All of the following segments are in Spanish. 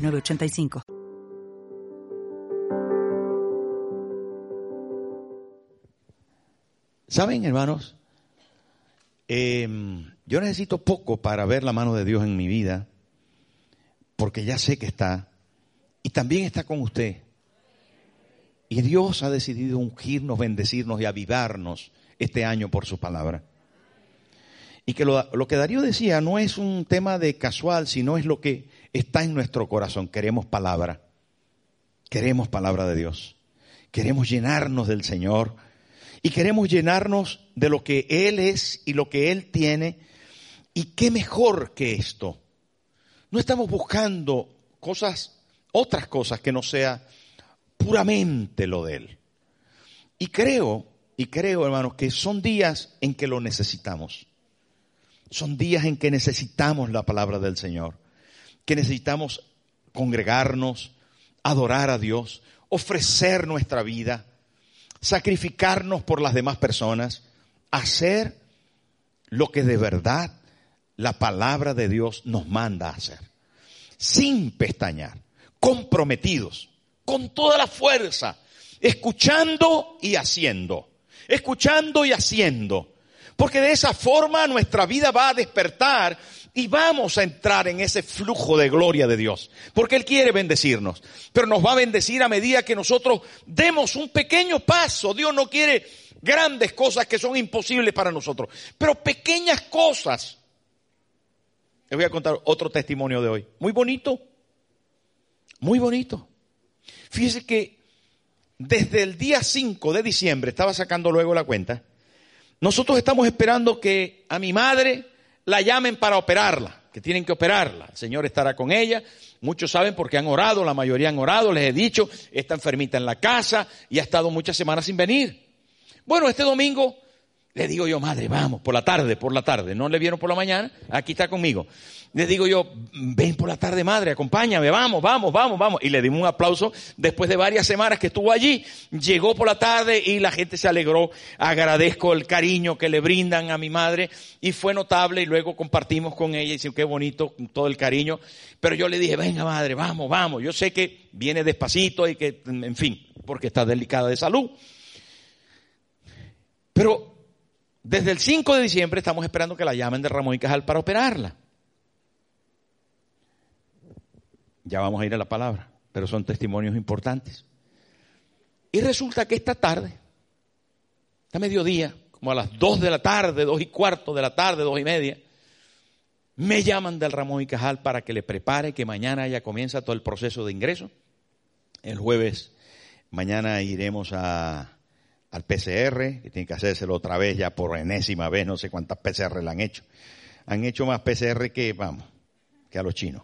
985. ¿Saben, hermanos? Em, yo necesito poco para ver la mano de Dios en mi vida, porque ya sé que está, y también está con usted. Y Dios ha decidido ungirnos, bendecirnos y avivarnos este año por su palabra. Y que lo, lo, que Darío decía no es un tema de casual, sino es lo que está en nuestro corazón. Queremos palabra. Queremos palabra de Dios. Queremos llenarnos del Señor. Y queremos llenarnos de lo que Él es y lo que Él tiene. Y qué mejor que esto. No estamos buscando cosas, otras cosas que no sea puramente lo de Él. Y creo, y creo, hermanos, que son días en que lo necesitamos. Son días en que necesitamos la palabra del Señor que necesitamos congregarnos, adorar a Dios, ofrecer nuestra vida, sacrificarnos por las demás personas, hacer lo que de verdad la palabra de Dios nos manda hacer. Sin pestañear, comprometidos, con toda la fuerza, escuchando y haciendo, escuchando y haciendo. Porque de esa forma nuestra vida va a despertar y vamos a entrar en ese flujo de gloria de Dios. Porque Él quiere bendecirnos. Pero nos va a bendecir a medida que nosotros demos un pequeño paso. Dios no quiere grandes cosas que son imposibles para nosotros. Pero pequeñas cosas. Les voy a contar otro testimonio de hoy. Muy bonito. Muy bonito. Fíjese que desde el día 5 de diciembre, estaba sacando luego la cuenta, nosotros estamos esperando que a mi madre la llamen para operarla, que tienen que operarla. El Señor estará con ella. Muchos saben porque han orado, la mayoría han orado, les he dicho, está enfermita en la casa y ha estado muchas semanas sin venir. Bueno, este domingo le digo yo, madre, vamos, por la tarde, por la tarde. No le vieron por la mañana, aquí está conmigo. Le digo yo, ven por la tarde, madre, acompáñame, vamos, vamos, vamos, vamos. Y le dimos un aplauso después de varias semanas que estuvo allí. Llegó por la tarde y la gente se alegró. Agradezco el cariño que le brindan a mi madre y fue notable y luego compartimos con ella y dice, qué bonito, todo el cariño. Pero yo le dije, venga madre, vamos, vamos. Yo sé que viene despacito y que, en fin, porque está delicada de salud. Pero desde el 5 de diciembre estamos esperando que la llamen de Ramón y Cajal para operarla. Ya vamos a ir a la palabra, pero son testimonios importantes. Y resulta que esta tarde, esta mediodía, como a las 2 de la tarde, dos y cuarto de la tarde, dos y media, me llaman del Ramón y Cajal para que le prepare que mañana ya comienza todo el proceso de ingreso. El jueves, mañana iremos a, al PCR, que tiene que hacérselo otra vez ya por enésima vez, no sé cuántas PCR le han hecho. Han hecho más PCR que, vamos, que a los chinos.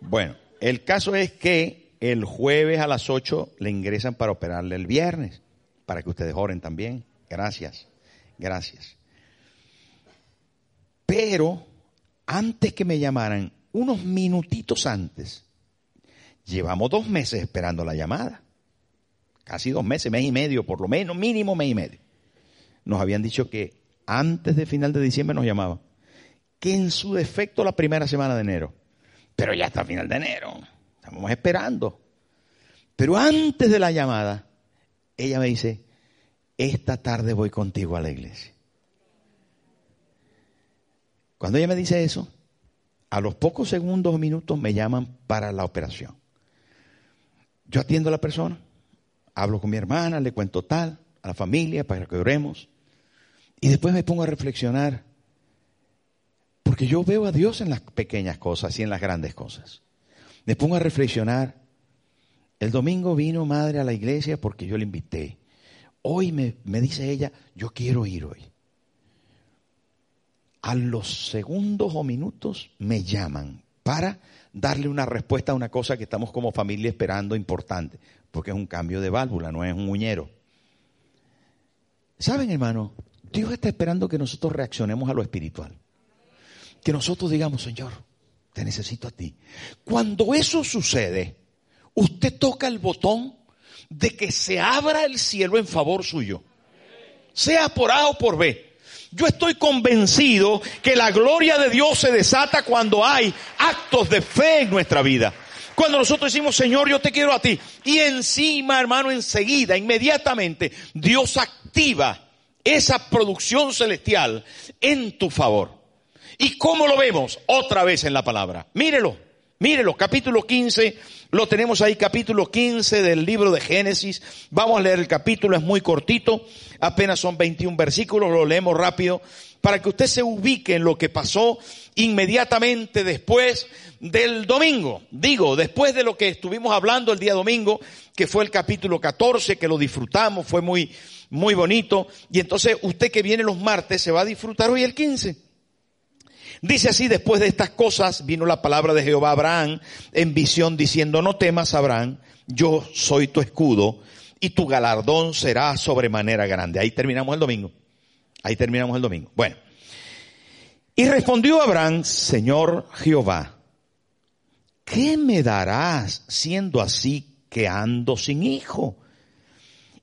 Bueno, el caso es que el jueves a las 8 le ingresan para operarle el viernes, para que ustedes oren también. Gracias, gracias. Pero antes que me llamaran, unos minutitos antes, llevamos dos meses esperando la llamada. Casi dos meses, mes y medio, por lo menos, mínimo mes y medio. Nos habían dicho que antes de final de diciembre nos llamaban. Que en su defecto la primera semana de enero pero ya está final de enero. Estamos esperando. Pero antes de la llamada, ella me dice, esta tarde voy contigo a la iglesia. Cuando ella me dice eso, a los pocos segundos o minutos me llaman para la operación. Yo atiendo a la persona, hablo con mi hermana, le cuento tal, a la familia para que oremos. Y después me pongo a reflexionar porque yo veo a Dios en las pequeñas cosas y en las grandes cosas. Me pongo a reflexionar. El domingo vino madre a la iglesia porque yo le invité. Hoy me, me dice ella, yo quiero ir hoy. A los segundos o minutos me llaman para darle una respuesta a una cosa que estamos como familia esperando importante, porque es un cambio de válvula, no es un uñero. ¿Saben, hermano? Dios está esperando que nosotros reaccionemos a lo espiritual. Que nosotros digamos, Señor, te necesito a ti. Cuando eso sucede, usted toca el botón de que se abra el cielo en favor suyo. Sea por A o por B. Yo estoy convencido que la gloria de Dios se desata cuando hay actos de fe en nuestra vida. Cuando nosotros decimos, Señor, yo te quiero a ti. Y encima, hermano, enseguida, inmediatamente, Dios activa esa producción celestial en tu favor. ¿Y cómo lo vemos? Otra vez en la palabra. Mírelo, mírelo, capítulo 15, lo tenemos ahí, capítulo 15 del libro de Génesis. Vamos a leer el capítulo, es muy cortito, apenas son 21 versículos, lo leemos rápido, para que usted se ubique en lo que pasó inmediatamente después del domingo. Digo, después de lo que estuvimos hablando el día domingo, que fue el capítulo 14, que lo disfrutamos, fue muy, muy bonito. Y entonces usted que viene los martes se va a disfrutar hoy el 15. Dice así, después de estas cosas vino la palabra de Jehová a Abraham en visión diciendo, no temas Abraham, yo soy tu escudo y tu galardón será sobremanera grande. Ahí terminamos el domingo. Ahí terminamos el domingo. Bueno. Y respondió Abraham, Señor Jehová, ¿qué me darás siendo así que ando sin hijo?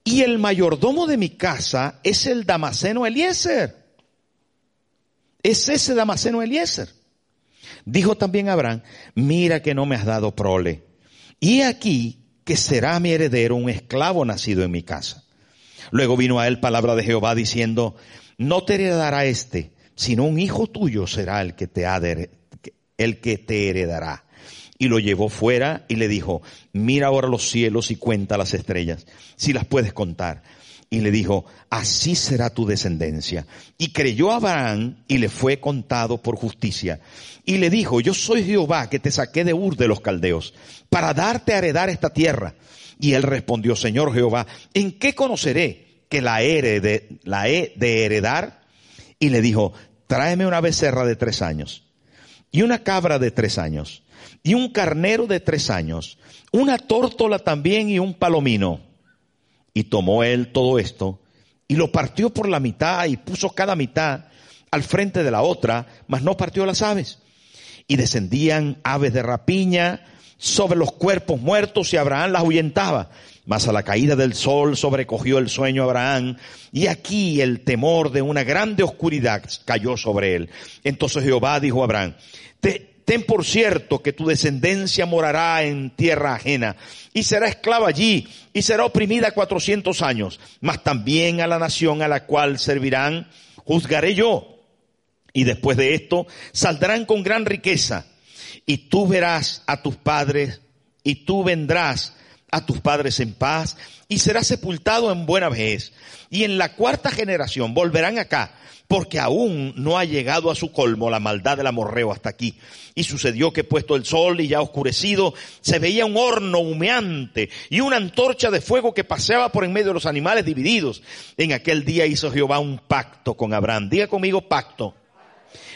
Y el mayordomo de mi casa es el Damaseno Eliezer. Es ese Damaseno Eliezer. Dijo también Abraham, mira que no me has dado prole. Y aquí que será mi heredero un esclavo nacido en mi casa. Luego vino a él palabra de Jehová diciendo, no te heredará este, sino un hijo tuyo será el que te, ha el que te heredará y lo llevó fuera y le dijo, mira ahora los cielos y cuenta las estrellas, si las puedes contar. Y le dijo, así será tu descendencia. Y creyó Abraham y le fue contado por justicia. Y le dijo, yo soy Jehová que te saqué de Ur de los Caldeos para darte a heredar esta tierra. Y él respondió, Señor Jehová, ¿en qué conoceré que la he la he de heredar? Y le dijo, tráeme una becerra de tres años y una cabra de tres años y un carnero de tres años, una tórtola también y un palomino. Y tomó él todo esto y lo partió por la mitad y puso cada mitad al frente de la otra, mas no partió las aves. Y descendían aves de rapiña sobre los cuerpos muertos y Abraham las ahuyentaba. Mas a la caída del sol sobrecogió el sueño Abraham y aquí el temor de una grande oscuridad cayó sobre él. Entonces Jehová dijo a Abraham, ten por cierto que tu descendencia morará en tierra ajena y será esclava allí y será oprimida cuatrocientos años, mas también a la nación a la cual servirán juzgaré yo. Y después de esto saldrán con gran riqueza y tú verás a tus padres y tú vendrás a tus padres en paz y serás sepultado en buena vejez. Y en la cuarta generación volverán acá porque aún no ha llegado a su colmo la maldad del amorreo hasta aquí. Y sucedió que puesto el sol y ya oscurecido, se veía un horno humeante y una antorcha de fuego que paseaba por en medio de los animales divididos. En aquel día hizo Jehová un pacto con Abraham. Diga conmigo pacto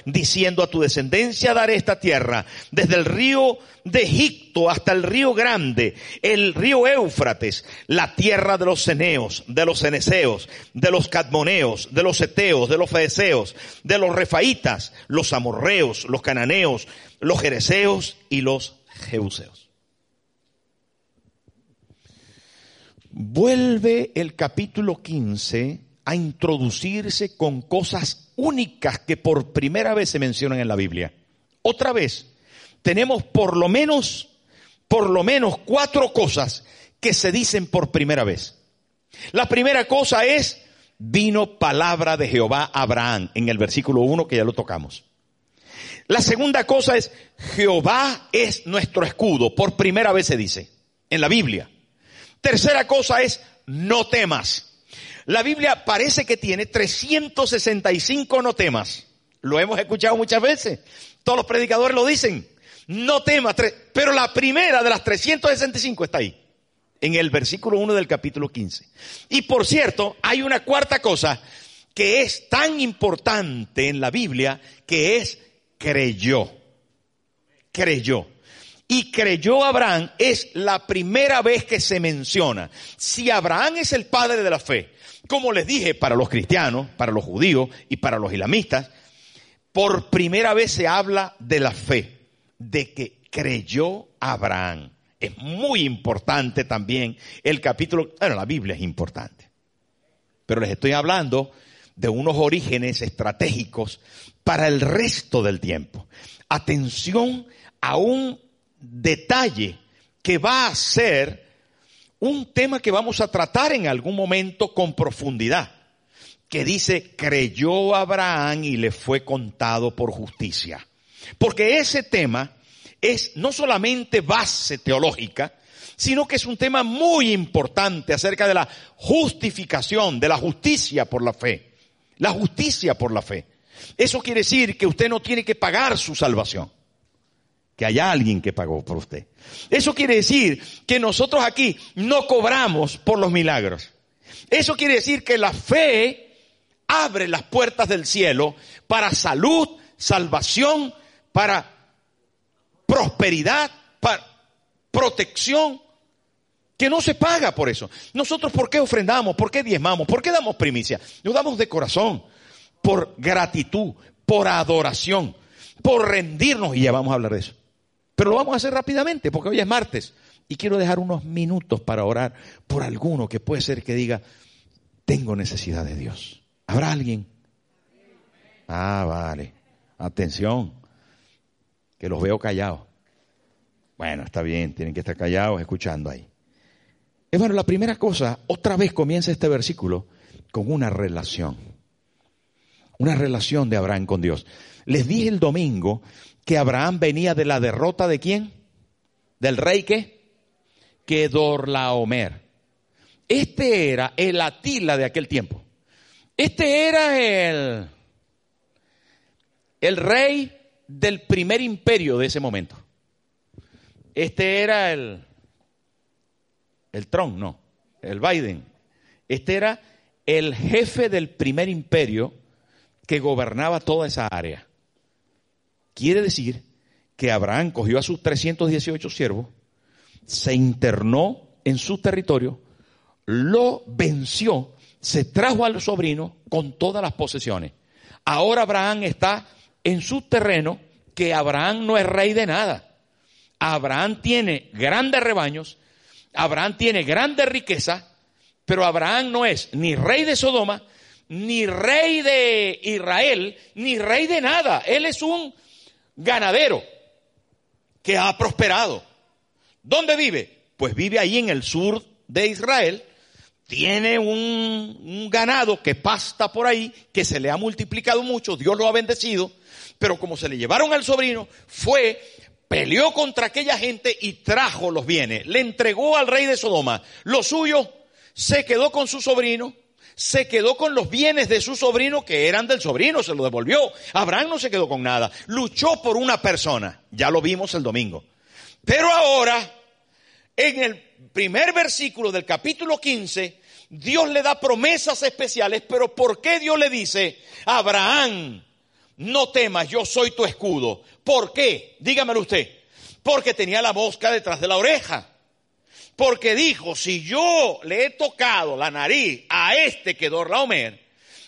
diciendo a tu descendencia daré esta tierra, desde el río de Egipto hasta el río grande, el río Éufrates, la tierra de los ceneos, de los ceneseos, de los cadmoneos, de los eteos, de los fedeseos, de los refaitas, los amorreos, los cananeos, los jereceos y los jebuseos. Vuelve el capítulo 15 a introducirse con cosas únicas que por primera vez se mencionan en la Biblia. Otra vez, tenemos por lo menos, por lo menos cuatro cosas que se dicen por primera vez. La primera cosa es, vino palabra de Jehová a Abraham, en el versículo 1 que ya lo tocamos. La segunda cosa es, Jehová es nuestro escudo, por primera vez se dice, en la Biblia. Tercera cosa es, no temas. La Biblia parece que tiene 365 no temas. Lo hemos escuchado muchas veces. Todos los predicadores lo dicen. No temas. Pero la primera de las 365 está ahí. En el versículo 1 del capítulo 15. Y por cierto, hay una cuarta cosa que es tan importante en la Biblia que es creyó. creyó. Y creyó Abraham es la primera vez que se menciona. Si Abraham es el padre de la fe, como les dije, para los cristianos, para los judíos y para los islamistas, por primera vez se habla de la fe, de que creyó Abraham. Es muy importante también el capítulo, bueno, la Biblia es importante, pero les estoy hablando de unos orígenes estratégicos para el resto del tiempo. Atención a un detalle que va a ser un tema que vamos a tratar en algún momento con profundidad, que dice, creyó Abraham y le fue contado por justicia. Porque ese tema es no solamente base teológica, sino que es un tema muy importante acerca de la justificación, de la justicia por la fe. La justicia por la fe. Eso quiere decir que usted no tiene que pagar su salvación. Que haya alguien que pagó por usted. Eso quiere decir que nosotros aquí no cobramos por los milagros. Eso quiere decir que la fe abre las puertas del cielo para salud, salvación, para prosperidad, para protección, que no se paga por eso. Nosotros, ¿por qué ofrendamos? ¿Por qué diezmamos? ¿Por qué damos primicia? Lo damos de corazón, por gratitud, por adoración, por rendirnos, y ya vamos a hablar de eso. Pero lo vamos a hacer rápidamente, porque hoy es martes, y quiero dejar unos minutos para orar por alguno que puede ser que diga, tengo necesidad de Dios. ¿Habrá alguien? Ah, vale. Atención que los veo callados. Bueno, está bien, tienen que estar callados escuchando ahí. Bueno, la primera cosa, otra vez comienza este versículo con una relación. Una relación de Abraham con Dios. Les dije el domingo que Abraham venía de la derrota de quién? Del rey que? Kedorlaomer. Este era el Atila de aquel tiempo. Este era el, el rey del primer imperio de ese momento. Este era el, el Trump, no, el Biden. Este era el jefe del primer imperio que gobernaba toda esa área. Quiere decir que Abraham cogió a sus 318 siervos, se internó en su territorio, lo venció, se trajo al sobrino con todas las posesiones. Ahora Abraham está en su terreno que Abraham no es rey de nada. Abraham tiene grandes rebaños, Abraham tiene grande riqueza, pero Abraham no es ni rey de Sodoma, ni rey de Israel, ni rey de nada. Él es un ganadero que ha prosperado. ¿Dónde vive? Pues vive ahí en el sur de Israel, tiene un, ganado que pasta por ahí, que se le ha multiplicado mucho, Dios lo ha bendecido, pero como se le llevaron al sobrino, fue, peleó contra aquella gente y trajo los bienes, le entregó al rey de Sodoma lo suyo, se quedó con su sobrino, se quedó con los bienes de su sobrino que eran del sobrino, se lo devolvió. Abraham no se quedó con nada, luchó por una persona, ya lo vimos el domingo. Pero ahora, en el primer versículo del capítulo 15, Dios le da promesas especiales, pero ¿por qué Dios le dice, Abraham, no temas, yo soy tu escudo? ¿Por qué? Dígamelo usted. Porque tenía la mosca detrás de la oreja. Porque dijo, si yo le he tocado la nariz a este que Dorlaomer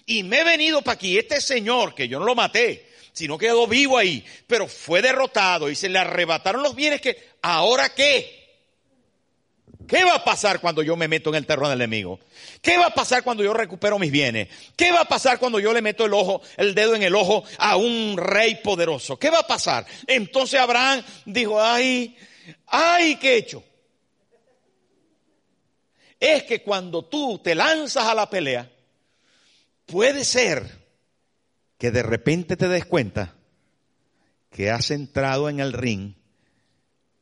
y me he venido para aquí, este señor que yo no lo maté, sino quedó vivo ahí, pero fue derrotado y se le arrebataron los bienes que, ¿ahora qué? ¿Qué va a pasar cuando yo me meto en el terreno del enemigo? ¿Qué va a pasar cuando yo recupero mis bienes? ¿Qué va a pasar cuando yo le meto el ojo, el dedo en el ojo a un rey poderoso? ¿Qué va a pasar? Entonces Abraham dijo, ay, ay, ¿qué he hecho? Es que cuando tú te lanzas a la pelea, puede ser que de repente te des cuenta que has entrado en el ring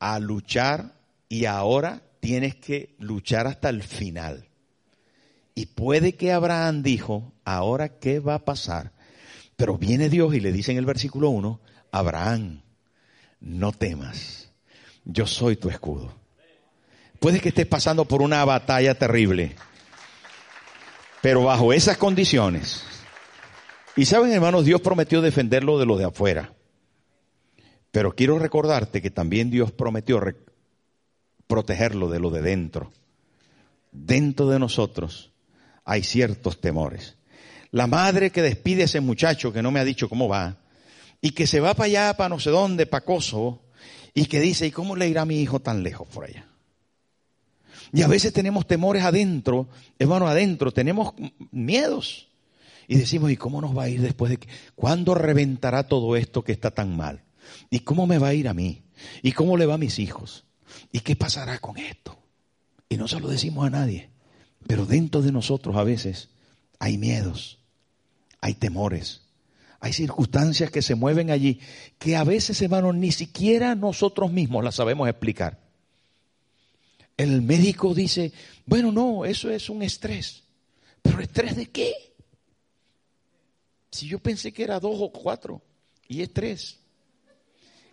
a luchar y ahora tienes que luchar hasta el final. Y puede que Abraham dijo, ahora qué va a pasar. Pero viene Dios y le dice en el versículo 1, Abraham, no temas, yo soy tu escudo. Puede que estés pasando por una batalla terrible, pero bajo esas condiciones. Y saben hermanos, Dios prometió defenderlo de lo de afuera. Pero quiero recordarte que también Dios prometió protegerlo de lo de dentro. Dentro de nosotros hay ciertos temores. La madre que despide a ese muchacho que no me ha dicho cómo va y que se va para allá, para no sé dónde, para Kosovo, y que dice, ¿y cómo le irá a mi hijo tan lejos por allá? Y a veces tenemos temores adentro, hermano, adentro, tenemos miedos. Y decimos, ¿y cómo nos va a ir después de que, cuándo reventará todo esto que está tan mal? ¿Y cómo me va a ir a mí? ¿Y cómo le va a mis hijos? ¿Y qué pasará con esto? Y no se lo decimos a nadie. Pero dentro de nosotros a veces hay miedos, hay temores, hay circunstancias que se mueven allí que a veces, hermanos, ni siquiera nosotros mismos las sabemos explicar. El médico dice, bueno, no, eso es un estrés. ¿Pero estrés de qué? Si yo pensé que era dos o cuatro y es tres.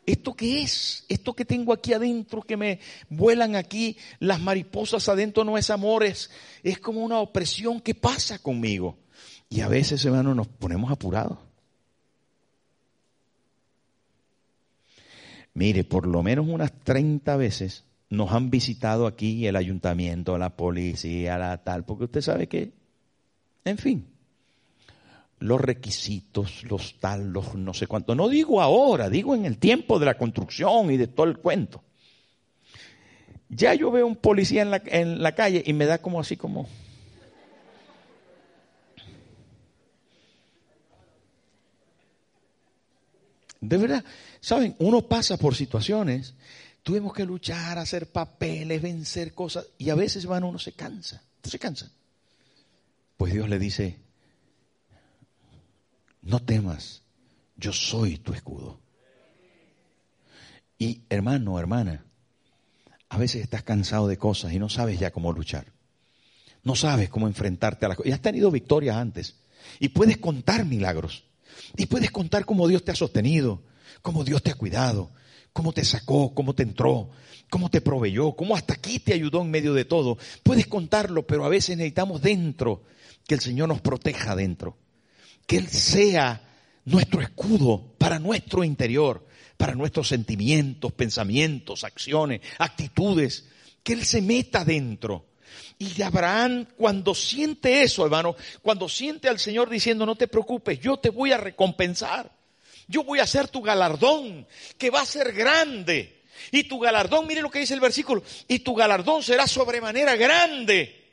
¿Esto qué es? Esto que tengo aquí adentro, que me vuelan aquí las mariposas adentro, no es amor, es, es como una opresión que pasa conmigo. Y a veces, hermano, nos ponemos apurados. Mire, por lo menos unas 30 veces nos han visitado aquí el ayuntamiento, la policía, la tal, porque usted sabe que, en fin, los requisitos, los tal, los no sé cuánto. No digo ahora, digo en el tiempo de la construcción y de todo el cuento. Ya yo veo un policía en la, en la calle y me da como así como... De verdad, saben, uno pasa por situaciones, tuvimos que luchar, hacer papeles, vencer cosas, y a veces van uno se cansa, se cansa. Pues Dios le dice, no temas, yo soy tu escudo. Y hermano, hermana, a veces estás cansado de cosas y no sabes ya cómo luchar. No sabes cómo enfrentarte a las cosas. Y has tenido victorias antes. Y puedes contar milagros. Y puedes contar cómo Dios te ha sostenido, cómo Dios te ha cuidado, cómo te sacó, cómo te entró, cómo te proveyó, cómo hasta aquí te ayudó en medio de todo. Puedes contarlo, pero a veces necesitamos dentro que el Señor nos proteja dentro. Que Él sea nuestro escudo para nuestro interior, para nuestros sentimientos, pensamientos, acciones, actitudes, que Él se meta dentro. Y Abraham cuando siente eso, hermano, cuando siente al Señor diciendo, no te preocupes, yo te voy a recompensar, yo voy a hacer tu galardón, que va a ser grande. Y tu galardón, mire lo que dice el versículo, y tu galardón será sobremanera grande.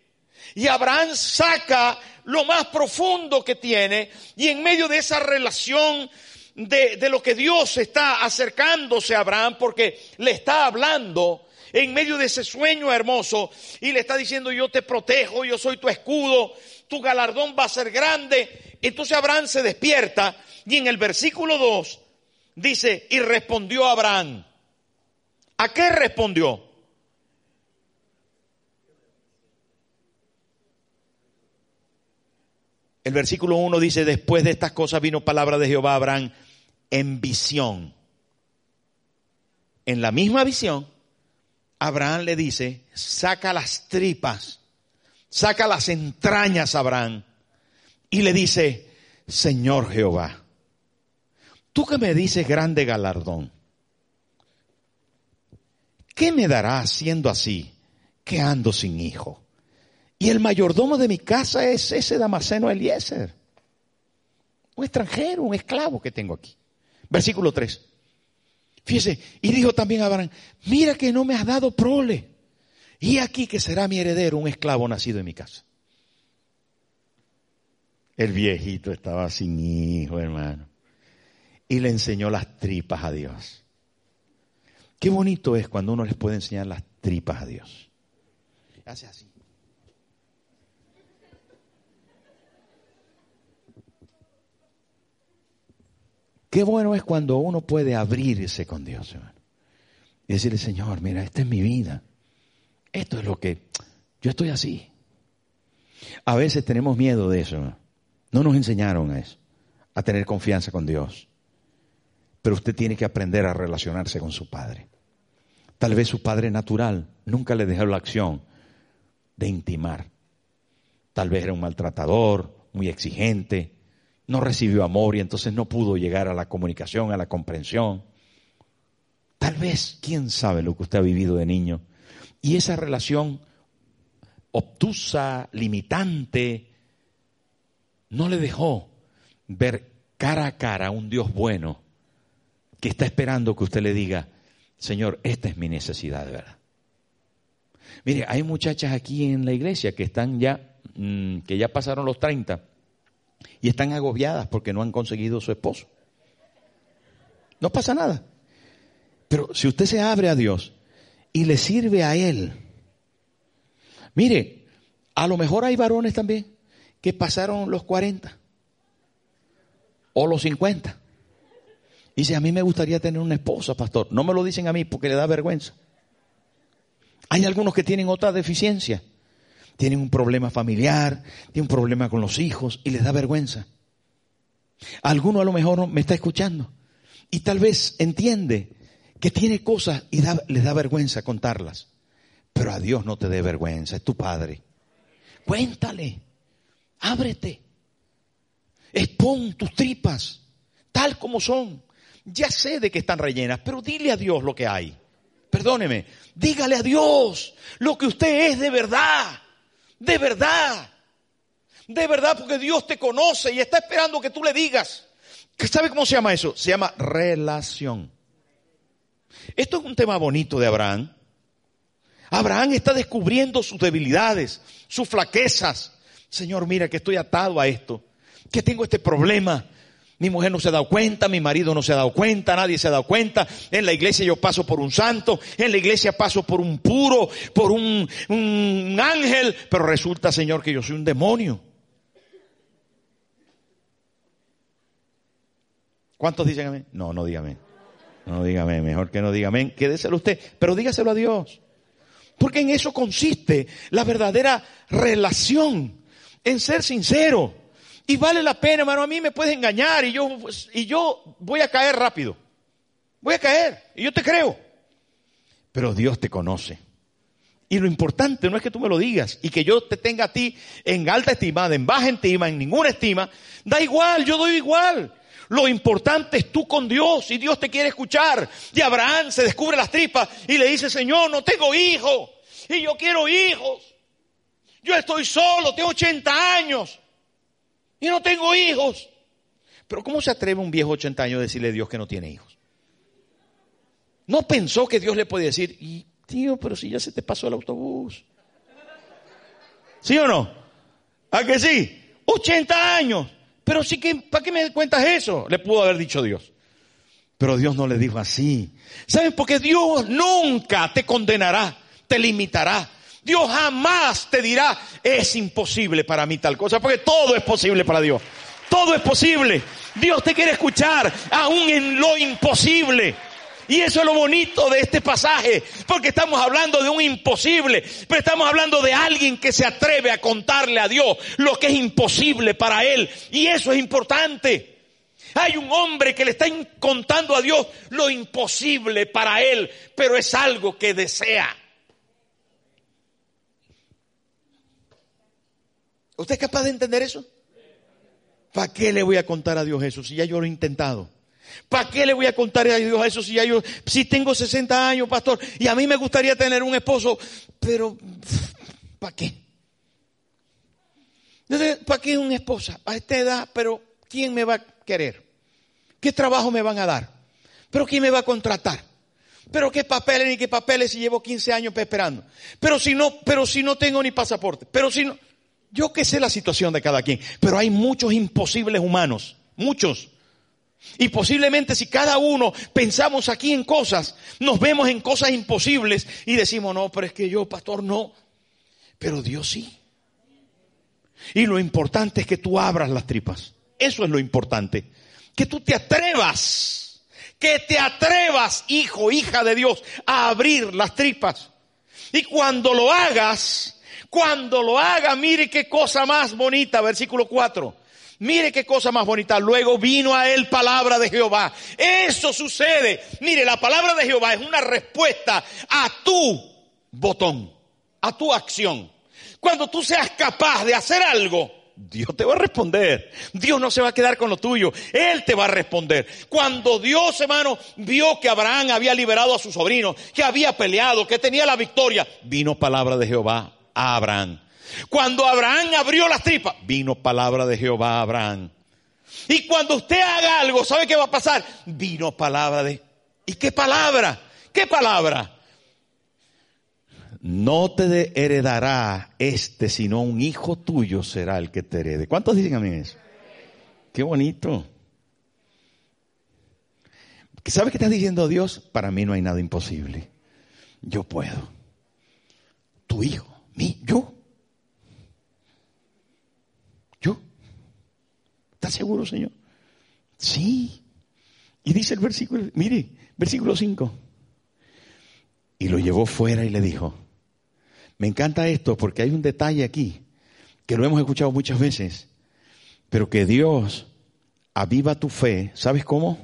Y Abraham saca lo más profundo que tiene y en medio de esa relación de, de, lo que Dios está acercándose a Abraham porque le está hablando en medio de ese sueño hermoso y le está diciendo yo te protejo, yo soy tu escudo, tu galardón va a ser grande. Entonces Abraham se despierta y en el versículo 2 dice, y respondió Abraham. ¿A qué respondió? El versículo 1 dice, después de estas cosas vino palabra de Jehová a Abraham en visión. En la misma visión, Abraham le dice, saca las tripas, saca las entrañas, Abraham, y le dice, Señor Jehová, tú que me dices grande galardón, ¿qué me darás siendo así que ando sin hijo? Y el mayordomo de mi casa es ese Damaseno Eliezer. Un extranjero, un esclavo que tengo aquí. Versículo 3. Fíjese, y dijo también Abraham, mira que no me has dado prole. Y aquí que será mi heredero, un esclavo nacido en mi casa. El viejito estaba sin hijo, hermano. Y le enseñó las tripas a Dios. Qué bonito es cuando uno les puede enseñar las tripas a Dios. Hace así. Qué bueno es cuando uno puede abrirse con Dios, hermano. Y decirle, Señor, mira, esta es mi vida. Esto es lo que yo estoy así. A veces tenemos miedo de eso. No nos enseñaron a eso, a tener confianza con Dios. Pero usted tiene que aprender a relacionarse con su padre. Tal vez su padre natural nunca le dejó la acción de intimar. Tal vez era un maltratador, muy exigente, no recibió amor y entonces no pudo llegar a la comunicación, a la comprensión. Tal vez, quién sabe lo que usted ha vivido de niño. Y esa relación obtusa, limitante, no le dejó ver cara a cara a un Dios bueno que está esperando que usted le diga, Señor, esta es mi necesidad de verdad. Mire, hay muchachas aquí en la iglesia que están ya, mm, que ya pasaron los 30 y están agobiadas porque no han conseguido su esposo. No pasa nada. Pero si usted se abre a Dios y le sirve a Él, mire, a lo mejor hay varones también que pasaron los 40 o los 50. Y dice, a mí me gustaría tener una esposa, pastor. No me lo dicen a mí porque le da vergüenza. Hay algunos que tienen otra deficiencia. Tienen un problema familiar, tienen un problema con los hijos y les da vergüenza. Alguno a lo mejor me está escuchando y tal vez entiende que tiene cosas y les da vergüenza contarlas. Pero a Dios no te dé vergüenza, es tu Padre. Cuéntale, ábrete, expon tus tripas, tal como son. Ya sé de que están rellenas, pero dile a Dios lo que hay. Perdóneme, dígale a Dios lo que usted es de verdad, de verdad, de verdad, porque Dios te conoce y está esperando que tú le digas. ¿Sabe cómo se llama eso? Se llama relación. Esto es un tema bonito de Abraham. Abraham está descubriendo sus debilidades, sus flaquezas. Señor, mira que estoy atado a esto, que tengo este problema, mi mujer no se ha dado cuenta, mi marido no se ha dado cuenta, nadie se ha dado cuenta. En la iglesia yo paso por un santo, en la iglesia paso por un puro, por un, ángel, pero resulta, Señor, que yo soy un demonio. ¿Cuántos dicen amén? No, no dígame. No dígame, mejor que no dígame. Quédeselo usted, pero dígaselo a Dios. Porque en eso consiste la verdadera relación, en ser sincero. Y vale la pena, hermano, a mí me puedes engañar y yo, y yo voy a caer rápido. Voy a caer y yo te creo. Pero Dios te conoce. Y lo importante no es que tú me lo digas y que yo te tenga a ti en alta estima, en baja estima, en ninguna estima. Da igual, yo doy igual. Lo importante es tú con Dios y Dios te quiere escuchar. Y Abraham se descubre las tripas y le dice, Señor, no tengo hijos y yo quiero hijos. Yo estoy solo, tengo 80 años y no tengo hijos. Pero ¿cómo se atreve un viejo 80 años a decirle a Dios que no tiene hijos? No pensó que Dios le podía decir, y tío, pero si ya se te pasó el autobús. ¿Sí o no? ¿A que sí? 80 años. Pero sí que, ¿para qué me cuentas eso? Le pudo haber dicho Dios. Pero Dios no le dijo así. ¿Saben? Porque Dios nunca te condenará, te limitará. Dios jamás te dirá, es imposible para mí tal cosa, porque todo es posible para Dios. Todo es posible. Dios te quiere escuchar, aún en lo imposible. Y eso es lo bonito de este pasaje, porque estamos hablando de un imposible, pero estamos hablando de alguien que se atreve a contarle a Dios lo que es imposible para él. Y eso es importante. Hay un hombre que le está contando a Dios lo imposible para él, pero es algo que desea. ¿Usted es capaz de entender eso? ¿Para qué le voy a contar a Dios eso si ya yo lo he intentado? ¿Para qué le voy a contar a Dios eso si yo, si tengo 60 años, pastor, y a mí me gustaría tener un esposo, pero ¿para qué? ¿Para qué una esposa? A esta edad, pero ¿quién me va a querer? ¿Qué trabajo me van a dar? ¿Pero quién me va a contratar? Pero qué papeles ni qué papeles si llevo 15 años esperando. Pero si no, pero si no tengo ni pasaporte. Pero si no, yo que sé la situación de cada quien, pero hay muchos imposibles humanos, muchos. Y posiblemente si cada uno pensamos aquí en cosas, nos vemos en cosas imposibles y decimos, no, pero es que yo, pastor, no. Pero Dios sí. Y lo importante es que tú abras las tripas. Eso es lo importante. Que tú te atrevas, que te atrevas, hijo, hija de Dios, a abrir las tripas. Y cuando lo hagas, cuando lo haga, mire qué cosa más bonita, versículo 4. Mire qué cosa más bonita. Luego vino a él palabra de Jehová. Eso sucede. Mire, la palabra de Jehová es una respuesta a tu botón, a tu acción. Cuando tú seas capaz de hacer algo, Dios te va a responder. Dios no se va a quedar con lo tuyo. Él te va a responder. Cuando Dios, hermano, vio que Abraham había liberado a su sobrino, que había peleado, que tenía la victoria, vino palabra de Jehová a Abraham. Cuando Abraham abrió las tripas, vino palabra de Jehová a Abraham. Y cuando usted haga algo, ¿sabe qué va a pasar? Vino palabra de... ¿Y qué palabra? ¿Qué palabra? No te heredará este, sino un hijo tuyo será el que te herede. ¿Cuántos dicen a mí eso? Qué bonito. ¿Sabes qué está diciendo Dios? Para mí no hay nada imposible. Yo puedo. Tu hijo, mí, yo. Yo. ¿Estás seguro, Señor? Sí. Y dice el versículo, mire, versículo 5. Y lo llevó fuera y le dijo, me encanta esto porque hay un detalle aquí que lo hemos escuchado muchas veces, pero que Dios aviva tu fe, ¿sabes cómo?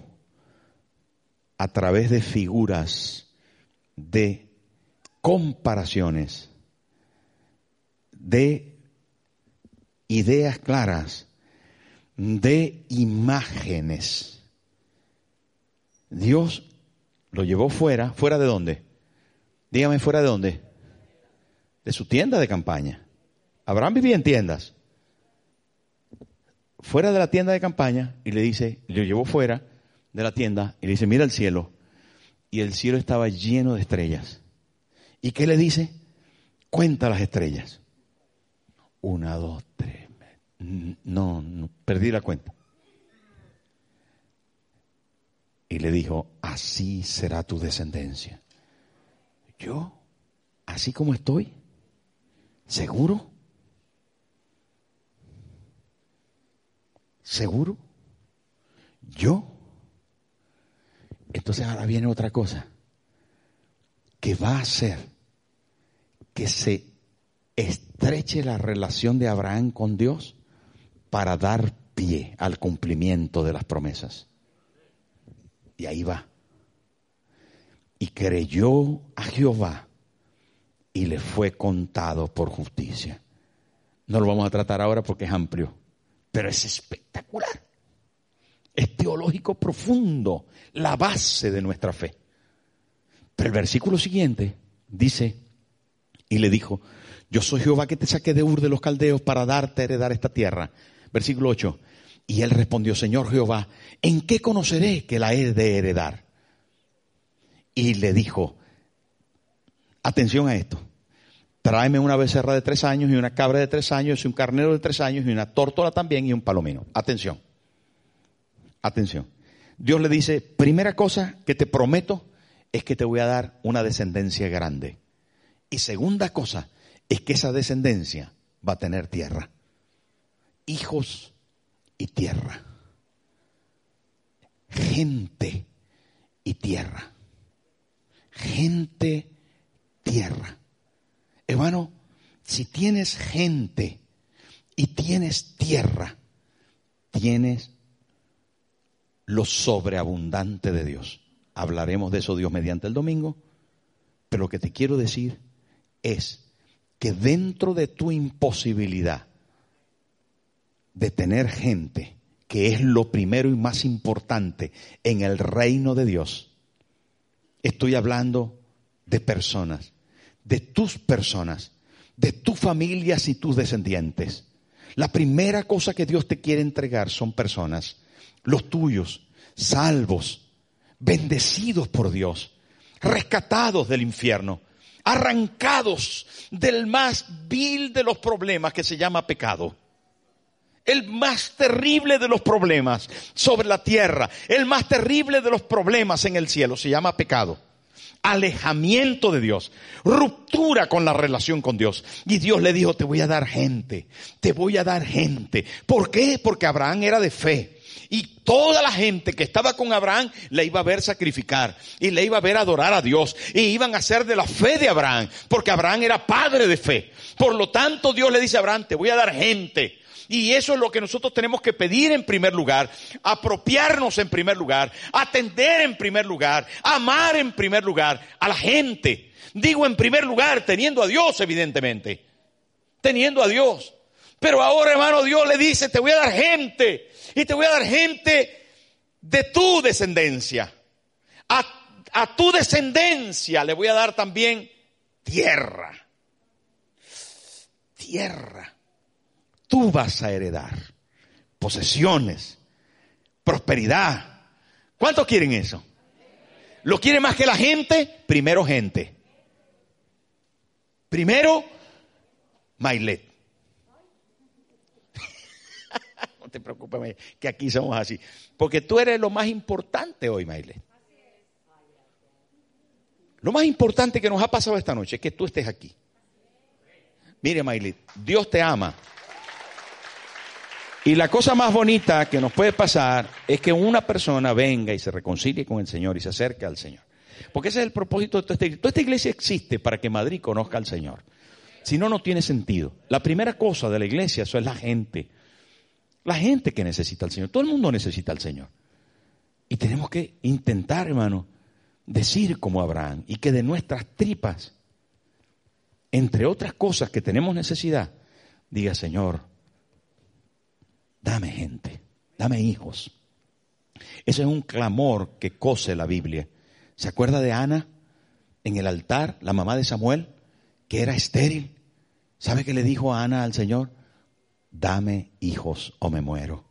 A través de figuras, de comparaciones, de ideas claras, de imágenes. Dios lo llevó fuera, fuera de dónde? Dígame, fuera de dónde? de su tienda de campaña. Abraham vivía en tiendas. Fuera de la tienda de campaña y le dice, lo llevó fuera de la tienda y le dice, mira el cielo. Y el cielo estaba lleno de estrellas. ¿Y qué le dice? Cuenta las estrellas. Una, dos, tres. No, perdí la cuenta. Y le dijo, así será tu descendencia. Yo, así como estoy, ¿Seguro? ¿Seguro? ¿Yo? Entonces ahora viene otra cosa que va a hacer que se estreche la relación de Abraham con Dios para dar pie al cumplimiento de las promesas. Y ahí va. Y creyó a Jehová y le fue contado por justicia. No lo vamos a tratar ahora porque es amplio, pero es espectacular. Es teológico profundo, la base de nuestra fe. Pero el versículo siguiente dice, y le dijo, yo soy Jehová que te saqué de Ur de los Caldeos para darte a heredar esta tierra. Versículo 8. Y él respondió, Señor Jehová, ¿en qué conoceré que la he de heredar? Y le dijo, atención a esto, tráeme una becerra de tres años y una cabra de tres años y un carnero de tres años y una tórtola también y un palomino. Atención, atención. Dios le dice, primera cosa que te prometo es que te voy a dar una descendencia grande. Y segunda cosa es que esa descendencia va a tener tierra. Hijos y tierra. Gente y tierra. Gente, tierra. Hermano, si tienes gente y tienes tierra, tienes lo sobreabundante de Dios. Hablaremos de eso Dios mediante el domingo, pero lo que te quiero decir es que dentro de tu imposibilidad de tener gente, que es lo primero y más importante en el reino de Dios, estoy hablando de personas de tus personas, de tus familias y tus descendientes. La primera cosa que Dios te quiere entregar son personas, los tuyos, salvos, bendecidos por Dios, rescatados del infierno, arrancados del más vil de los problemas que se llama pecado. El más terrible de los problemas sobre la tierra, el más terrible de los problemas en el cielo se llama pecado alejamiento de Dios, ruptura con la relación con Dios. Y Dios le dijo, te voy a dar gente, te voy a dar gente. ¿Por qué? Porque Abraham era de fe. Y toda la gente que estaba con Abraham le iba a ver sacrificar y le iba a ver adorar a Dios y iban a ser de la fe de Abraham, porque Abraham era padre de fe. Por lo tanto, Dios le dice a Abraham, te voy a dar gente. Y eso es lo que nosotros tenemos que pedir en primer lugar, apropiarnos en primer lugar, atender en primer lugar, amar en primer lugar a la gente. Digo en primer lugar, teniendo a Dios, evidentemente. Teniendo a Dios. Pero ahora, hermano, Dios le dice, te voy a dar gente. Y te voy a dar gente de tu descendencia. A, tu descendencia le voy a dar también tierra. Tierra. Tú vas a heredar posesiones, prosperidad. ¿Cuántos quieren eso? ¿Lo quiere más que la gente? Primero gente. Primero, Mailet. No te preocupes, que aquí somos así. Porque tú eres lo más importante hoy, Mailet. Lo más importante que nos ha pasado esta noche es que tú estés aquí. Mire, Mailet, Dios te ama. Y la cosa más bonita que nos puede pasar es que una persona venga y se reconcilie con el Señor y se acerque al Señor. Porque ese es el propósito de toda esta iglesia. Toda esta iglesia existe para que Madrid conozca al Señor. Si no, no tiene sentido. La primera cosa de la iglesia, es la gente. La gente que necesita al Señor. Todo el mundo necesita al Señor. Y tenemos que intentar, hermano, decir como Abraham y que de nuestras tripas, entre otras cosas que tenemos necesidad, diga, Señor, dame gente, dame hijos. Ese es un clamor que cose la Biblia. ¿Se acuerda de Ana en el altar, la mamá de Samuel, que era estéril? ¿Sabe qué le dijo a Ana al Señor? Dame hijos o me muero.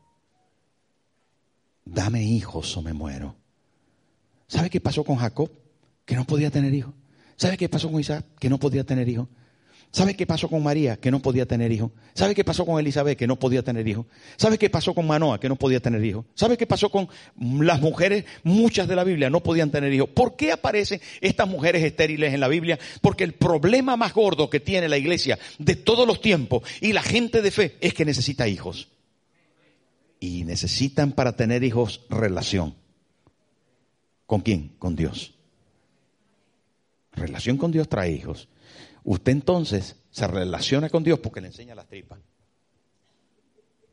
Dame hijos o me muero. ¿Sabe qué pasó con Jacob? Que no podía tener hijos. ¿Sabe qué pasó con Isaac? Que no podía tener hijos. ¿Sabe qué pasó con María? Que no podía tener hijos. ¿Sabe qué pasó con Elizabeth? Que no podía tener hijos. ¿Sabe qué pasó con Manoa? Que no podía tener hijos. ¿Sabe qué pasó con las mujeres? Muchas de la Biblia no podían tener hijos. ¿Por qué aparecen estas mujeres estériles en la Biblia? Porque el problema más gordo que tiene la iglesia de todos los tiempos y la gente de fe es que necesita hijos. Y necesitan para tener hijos relación. ¿Con quién? Con Dios. Relación con Dios trae hijos. Usted entonces se relaciona con Dios porque le enseña las tripas.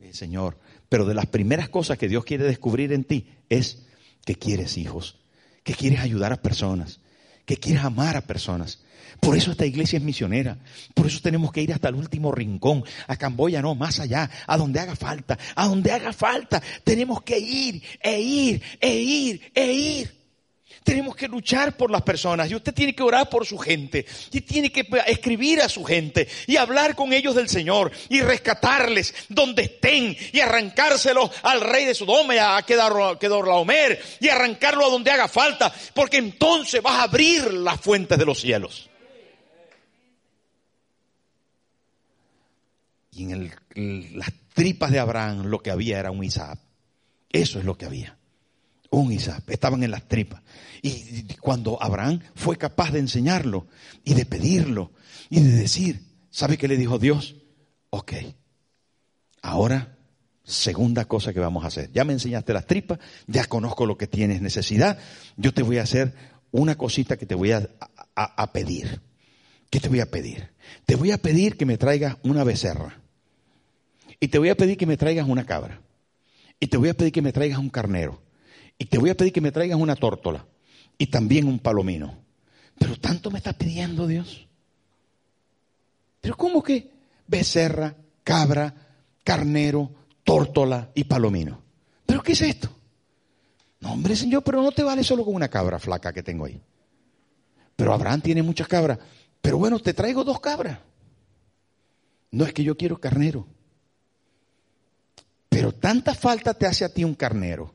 El Señor. Pero de las primeras cosas que Dios quiere descubrir en ti es que quieres hijos, que quieres ayudar a personas, que quieres amar a personas. Por eso esta iglesia es misionera. Por eso tenemos que ir hasta el último rincón, a Camboya, no, más allá, a donde haga falta, a donde haga falta. Tenemos que ir, e ir, e ir, e ir. Tenemos que luchar por las personas. Y usted tiene que orar por su gente. Y tiene que escribir a su gente. Y hablar con ellos del Señor. Y rescatarles donde estén. Y arrancárselos al rey de Sodoma y a Kedorlaomer. Y arrancarlo a donde haga falta. Porque entonces vas a abrir las fuentes de los cielos. Y en las tripas de Abraham lo que había era un Isaac. Eso es lo que había un Isaac, estaban en las tripas. Y cuando Abraham fue capaz de enseñarlo y de pedirlo y de decir, ¿sabe qué le dijo Dios? Ok, ahora segunda cosa que vamos a hacer. Ya me enseñaste las tripas, ya conozco lo que tienes necesidad, yo te voy a hacer una cosita que te voy a, a pedir. ¿Qué te voy a pedir? Te voy a pedir que me traigas una becerra. Y te voy a pedir que me traigas una cabra. Y te voy a pedir que me traigas un carnero. Y te voy a pedir que me traigas una tórtola y también un palomino. Pero tanto me está pidiendo Dios. Pero ¿cómo que becerra, cabra, carnero, tórtola y palomino? ¿Pero qué es esto? No, hombre, Señor, pero no te vale solo con una cabra flaca que tengo ahí. Pero Abraham tiene muchas cabras. Pero bueno, te traigo dos cabras. No es que yo quiero carnero. Pero tanta falta te hace a ti un carnero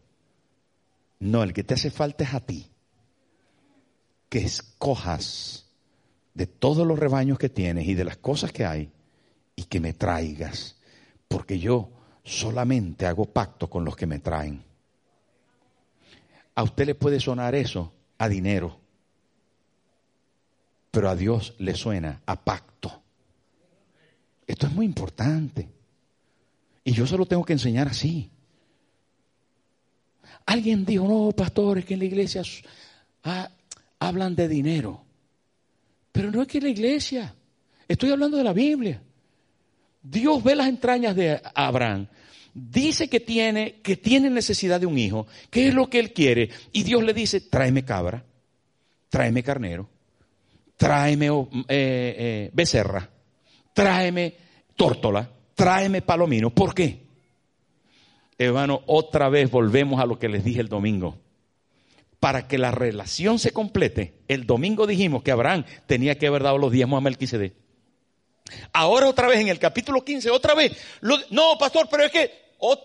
no, el que te hace falta es a ti. Que escojas de todos los rebaños que tienes y de las cosas que hay y que me traigas. Porque yo solamente hago pacto con los que me traen. A usted le puede sonar eso a dinero, pero a Dios le suena a pacto. Esto es muy importante. Y yo se lo tengo que enseñar así. Alguien dijo, no, pastores, que en la iglesia hablan de dinero. Pero no es que en la iglesia. Estoy hablando de la Biblia. Dios ve las entrañas de Abraham. Dice que tiene, que tiene necesidad de un hijo. ¿Qué es lo que él quiere? Y Dios le dice, tráeme cabra, tráeme carnero, tráeme eh, eh, becerra, tráeme tórtola, tráeme palomino. ¿Por qué? Hermano, otra vez volvemos a lo que les dije el domingo. Para que la relación se complete, el domingo dijimos que Abraham tenía que haber dado los diezmos a Melquisedec. Ahora otra vez en el capítulo 15, otra vez. no, pastor, pero es que,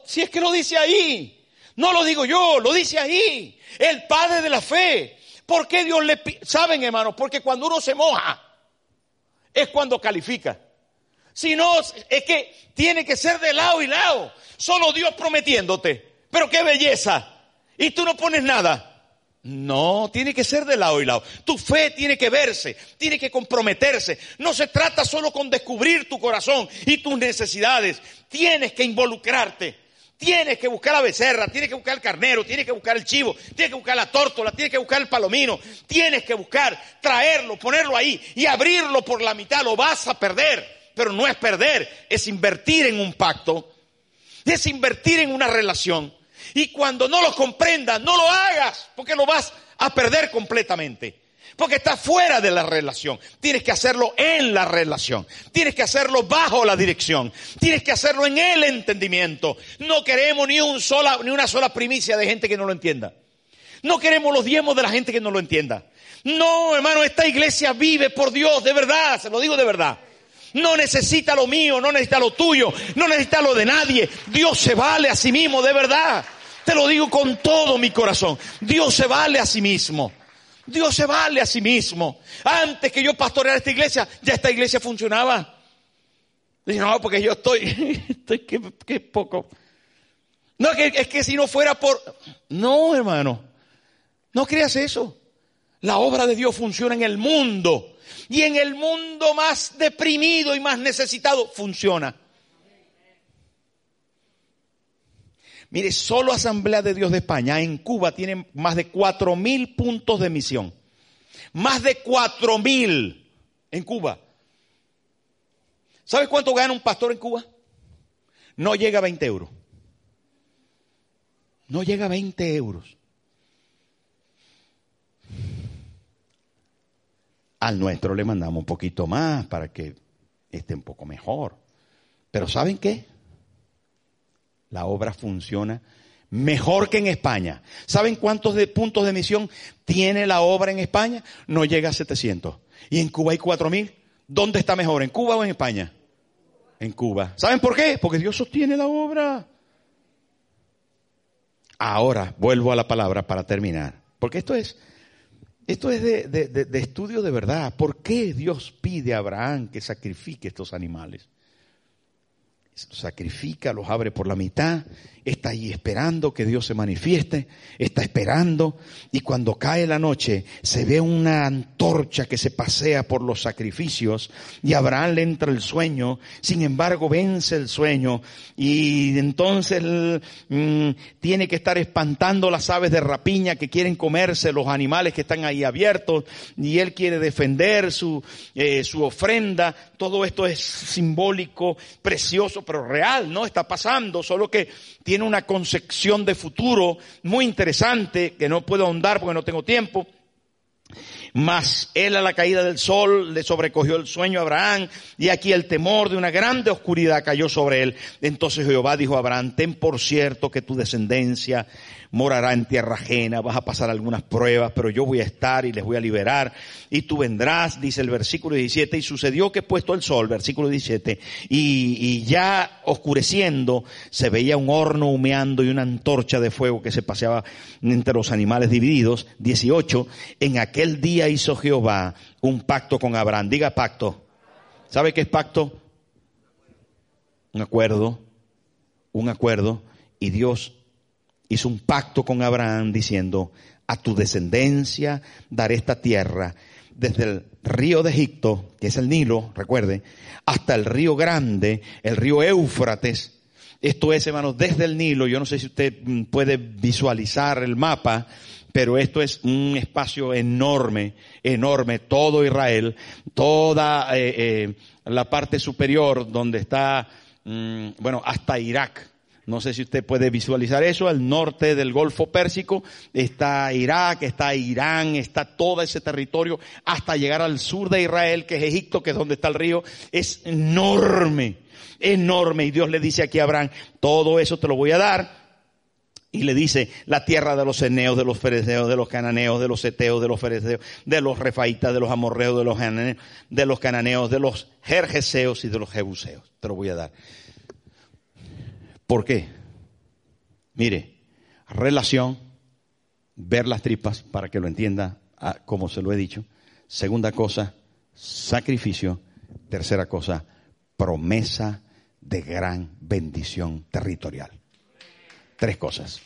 si es que lo dice ahí. No lo digo yo, lo dice ahí. El padre de la fe. ¿Por qué Dios le ¿Saben, hermanos? Porque cuando uno se moja, es cuando califica. Si no, es que tiene que ser de lado y lado. Solo Dios prometiéndote. Pero qué belleza. Y tú no pones nada. No, tiene que ser de lado y lado. Tu fe tiene que verse, tiene que comprometerse. No se trata solo con descubrir tu corazón y tus necesidades. Tienes que involucrarte. Tienes que buscar la becerra, tienes que buscar el carnero, tienes que buscar el chivo, tienes que buscar la tórtola, tienes que buscar el palomino, tienes que buscar traerlo, ponerlo ahí y abrirlo por la mitad. Lo vas a perder, pero no es perder, es invertir en un pacto, es invertir en una relación. Y cuando no lo comprendas, no lo hagas, porque lo vas a perder completamente. Porque está fuera de la relación. Tienes que hacerlo en la relación. Tienes que hacerlo bajo la dirección. Tienes que hacerlo en el entendimiento. No queremos ni, un sola, ni una sola primicia de gente que no lo entienda. No queremos los diezmos de la gente que no lo entienda. No, hermano, esta iglesia vive por Dios, de verdad, se lo digo de verdad. No necesita lo mío, no necesita lo tuyo, no necesita lo de nadie. Dios se vale a sí mismo, de verdad. Te lo digo con todo mi corazón. Dios se vale a sí mismo. Dios se vale a sí mismo. Antes que yo pastoreara esta iglesia, ya esta iglesia funcionaba. Dije, no, porque yo estoy, estoy que, poco. No, que, es que si no fuera por... No, hermano, no creas eso. La obra de Dios funciona en el mundo. Y en el mundo más deprimido y más necesitado funciona. Mire, solo Asamblea de Dios de España en Cuba tiene más de cuatro mil puntos de misión. Más de cuatro mil en Cuba. ¿Sabes cuánto gana un pastor en Cuba? No llega a 20 euros. No llega a 20 euros. Al nuestro le mandamos un poquito más para que esté un poco mejor. Pero ¿saben qué? la obra funciona mejor que en España. ¿Saben cuántos puntos de emisión tiene la obra en España? No llega a 700. Y en Cuba hay 4000. ¿Dónde está mejor? ¿En Cuba o en España? En Cuba. ¿Saben por qué? Porque Dios sostiene la obra. Ahora vuelvo a la palabra para terminar. Porque esto es, esto es de, de estudio de verdad. ¿Por qué Dios pide a Abraham que sacrifique estos animales? Sacrifica, los abre por la mitad, está ahí esperando que Dios se manifieste, está esperando y cuando cae la noche se ve una antorcha que se pasea por los sacrificios y Abraham le entra el sueño, sin embargo vence el sueño y entonces mm, tiene que estar espantando las aves de rapiña que quieren comerse los animales que están ahí abiertos y él quiere defender su, eh, su ofrenda, todo esto es simbólico, precioso, pero real, ¿no? Está pasando, solo que tiene una concepción de futuro muy interesante que no puedo ahondar porque no tengo tiempo. Mas él a la caída del sol le sobrecogió el sueño a Abraham y aquí el temor de una grande oscuridad cayó sobre él. Entonces Jehová dijo a Abraham, ten por cierto que tu descendencia morará en tierra ajena, vas a pasar algunas pruebas, pero yo voy a estar y les voy a liberar. Y tú vendrás, dice el versículo 17, y sucedió que puesto el sol, versículo 17, y, ya oscureciendo se veía un horno humeando y una antorcha de fuego que se paseaba entre los animales divididos, 18, en aquel día hizo Jehová un pacto con Abraham, diga pacto, ¿sabe qué es pacto? Un acuerdo, un acuerdo, y Dios hizo un pacto con Abraham diciendo, a tu descendencia daré esta tierra, desde el río de Egipto, que es el Nilo, recuerde, hasta el río grande, el río Éufrates. Esto es, hermanos, desde el Nilo, yo no sé si usted mm, puede visualizar el mapa, pero esto es un espacio enorme, enorme, todo Israel, toda eh, eh, la parte superior donde está, mm, bueno, hasta Irak, No sé si usted puede visualizar eso. Al norte del Golfo Pérsico está Irak, está Irán, está todo ese territorio hasta llegar al sur de Israel, que es Egipto, que es donde está el río. Es enorme, enorme. Y Dios le dice aquí a Abraham, todo eso te lo voy a dar. Y le dice, la tierra de los eneos, de los fereceos, de los cananeos, de los eteos, de los fereceos, de los refaitas, de los amorreos, de los, de los cananeos, de los jerjeseos y de los jebuseos. Te lo voy a dar. ¿Por qué? Mire, relación, ver las tripas para que lo entienda ah, como se lo he dicho. Segunda cosa, sacrificio. Tercera cosa, promesa de gran bendición territorial. Tres cosas.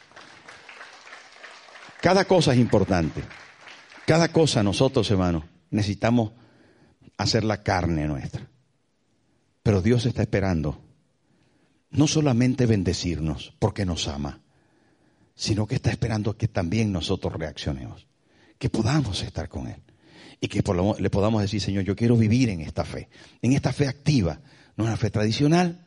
Cada cosa es importante. Cada cosa nosotros, hermanos, necesitamos hacer la carne nuestra. Pero Dios está esperando no solamente bendecirnos porque nos ama, sino que está esperando que también nosotros reaccionemos, que podamos estar con Él y que le podamos decir, Señor, yo quiero vivir en esta fe, en esta fe activa, no una fe tradicional,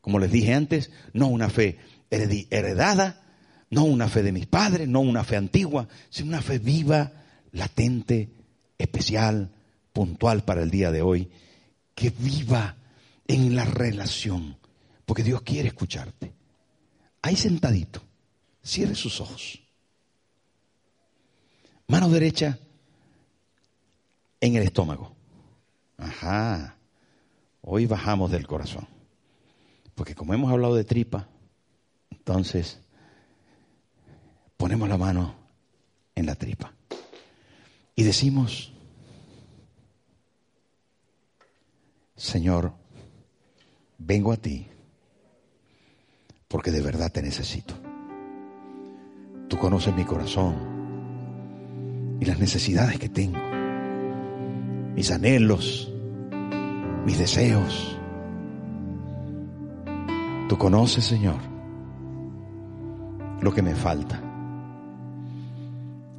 como les dije antes, no una fe heredada, no una fe de mis padres, no una fe antigua, sino una fe viva, latente, especial, puntual para el día de hoy, que viva en la relación porque Dios quiere escucharte. Ahí sentadito, cierre sus ojos. Mano derecha en el estómago. Ajá. Hoy bajamos del corazón. Porque como hemos hablado de tripa, entonces ponemos la mano en la tripa. Y decimos, Señor, vengo a ti porque de verdad te necesito. Tú conoces mi corazón y las necesidades que tengo, mis anhelos, mis deseos. Tú conoces, Señor, lo que me falta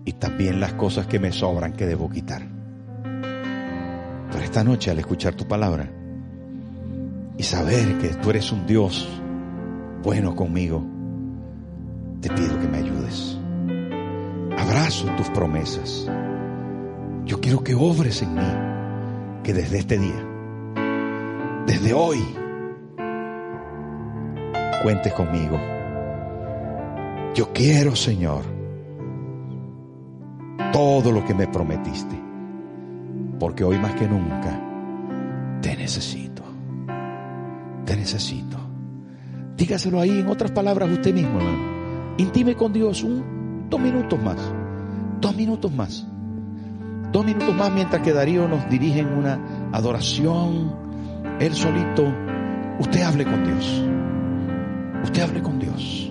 y también las cosas que me sobran que debo quitar. Pero esta noche al escuchar tu palabra y saber que tú eres un Dios bueno conmigo, te pido que me ayudes. Abrazo tus promesas. Yo quiero que obres en mí, que desde este día, desde hoy, cuentes conmigo. Yo quiero, Señor, todo lo que me prometiste, porque hoy más que nunca te necesito, te necesito. Dígaselo ahí en otras palabras usted mismo, hermano. Intime con Dios un, dos minutos más. Dos minutos más. Dos minutos más mientras que Darío nos dirige en una adoración. Él solito. Usted hable con Dios. Usted hable con Dios.